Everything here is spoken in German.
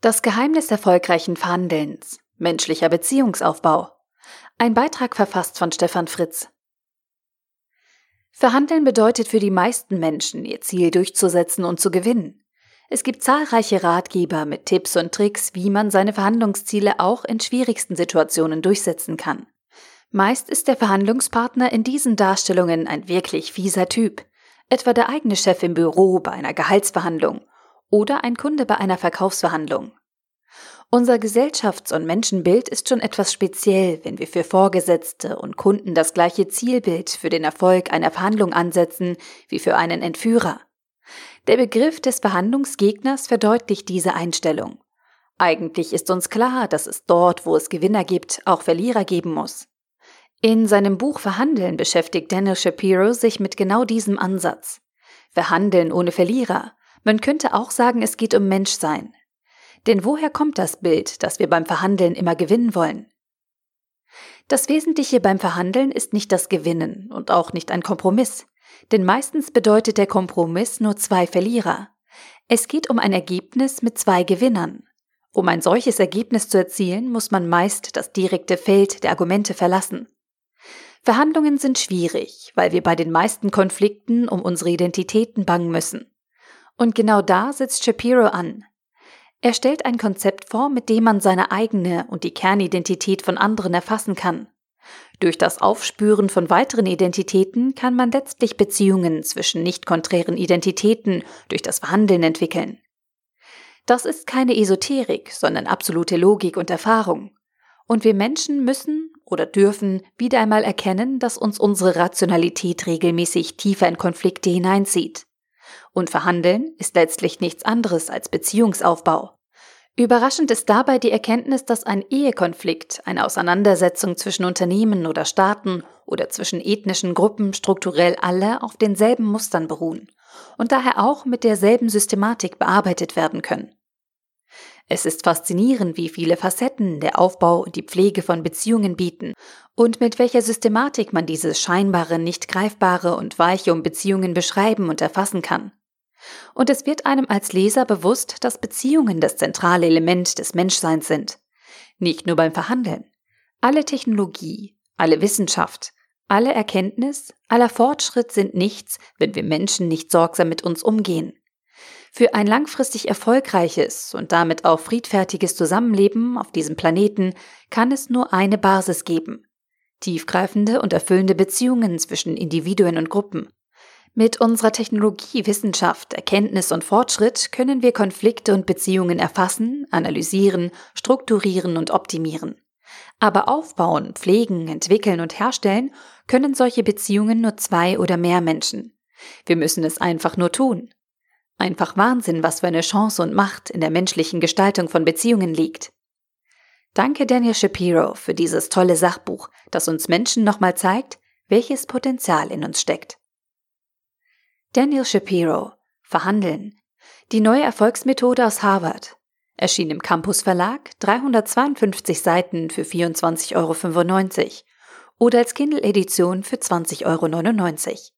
Das Geheimnis erfolgreichen Verhandelns. Menschlicher Beziehungsaufbau. Ein Beitrag verfasst von Stefan Fritz. Verhandeln bedeutet für die meisten Menschen, ihr Ziel durchzusetzen und zu gewinnen. Es gibt zahlreiche Ratgeber mit Tipps und Tricks, wie man seine Verhandlungsziele auch in schwierigsten Situationen durchsetzen kann. Meist ist der Verhandlungspartner in diesen Darstellungen ein wirklich fieser Typ, etwa der eigene Chef im Büro bei einer Gehaltsverhandlung oder ein Kunde bei einer Verkaufsverhandlung. Unser Gesellschafts- und Menschenbild ist schon etwas speziell, wenn wir für Vorgesetzte und Kunden das gleiche Zielbild für den Erfolg einer Verhandlung ansetzen wie für einen Entführer. Der Begriff des Verhandlungsgegners verdeutlicht diese Einstellung. Eigentlich ist uns klar, dass es dort, wo es Gewinner gibt, auch Verlierer geben muss. In seinem Buch Verhandeln beschäftigt Daniel Shapiro sich mit genau diesem Ansatz. Verhandeln ohne Verlierer, man könnte auch sagen, es geht um Menschsein. Denn woher kommt das Bild, dass wir beim Verhandeln immer gewinnen wollen? Das Wesentliche beim Verhandeln ist nicht das Gewinnen und auch nicht ein Kompromiss, denn meistens bedeutet der Kompromiss nur zwei Verlierer. Es geht um ein Ergebnis mit zwei Gewinnern. Um ein solches Ergebnis zu erzielen, muss man meist das direkte Feld der Argumente verlassen. Verhandlungen sind schwierig, weil wir bei den meisten Konflikten um unsere Identitäten bangen müssen. Und genau da setzt Shapiro an. Er stellt ein Konzept vor, mit dem man seine eigene und die Kernidentität von anderen erfassen kann. Durch das Aufspüren von weiteren Identitäten kann man letztlich Beziehungen zwischen nicht konträren Identitäten durch das Verhandeln entwickeln. Das ist keine Esoterik, sondern absolute Logik und Erfahrung. Und wir Menschen müssen oder dürfen wieder einmal erkennen, dass uns unsere Rationalität regelmäßig tiefer in Konflikte hineinzieht. Und Verhandeln ist letztlich nichts anderes als Beziehungsaufbau. Überraschend ist dabei die Erkenntnis, dass ein Ehekonflikt, eine Auseinandersetzung zwischen Unternehmen oder Staaten oder zwischen ethnischen Gruppen strukturell alle auf denselben Mustern beruhen und daher auch mit derselben Systematik bearbeitet werden können. Es ist faszinierend, wie viele Facetten der Aufbau und die Pflege von Beziehungen bieten und mit welcher Systematik man dieses scheinbare, nicht greifbare und weiche um Beziehungen beschreiben und erfassen kann. Und es wird einem als Leser bewusst, dass Beziehungen das zentrale Element des Menschseins sind. Nicht nur beim Verhandeln. Alle Technologie, alle Wissenschaft, alle Erkenntnis, aller Fortschritt sind nichts, wenn wir Menschen nicht sorgsam mit uns umgehen. Für ein langfristig erfolgreiches und damit auch friedfertiges Zusammenleben auf diesem Planeten kann es nur eine Basis geben. Tiefgreifende und erfüllende Beziehungen zwischen Individuen und Gruppen. Mit unserer Technologie, Wissenschaft, Erkenntnis und Fortschritt können wir Konflikte und Beziehungen erfassen, analysieren, strukturieren und optimieren. Aber aufbauen, pflegen, entwickeln und herstellen können solche Beziehungen nur zwei oder mehr Menschen. Wir müssen es einfach nur tun. Einfach Wahnsinn, was für eine Chance und Macht in der menschlichen Gestaltung von Beziehungen liegt. Danke Daniel Shapiro für dieses tolle Sachbuch, das uns Menschen nochmal zeigt, welches Potenzial in uns steckt. Daniel Shapiro Verhandeln. Die neue Erfolgsmethode aus Harvard. Erschien im Campus Verlag, 352 Seiten für 24,95 Euro oder als Kindle-Edition für 20,99 Euro.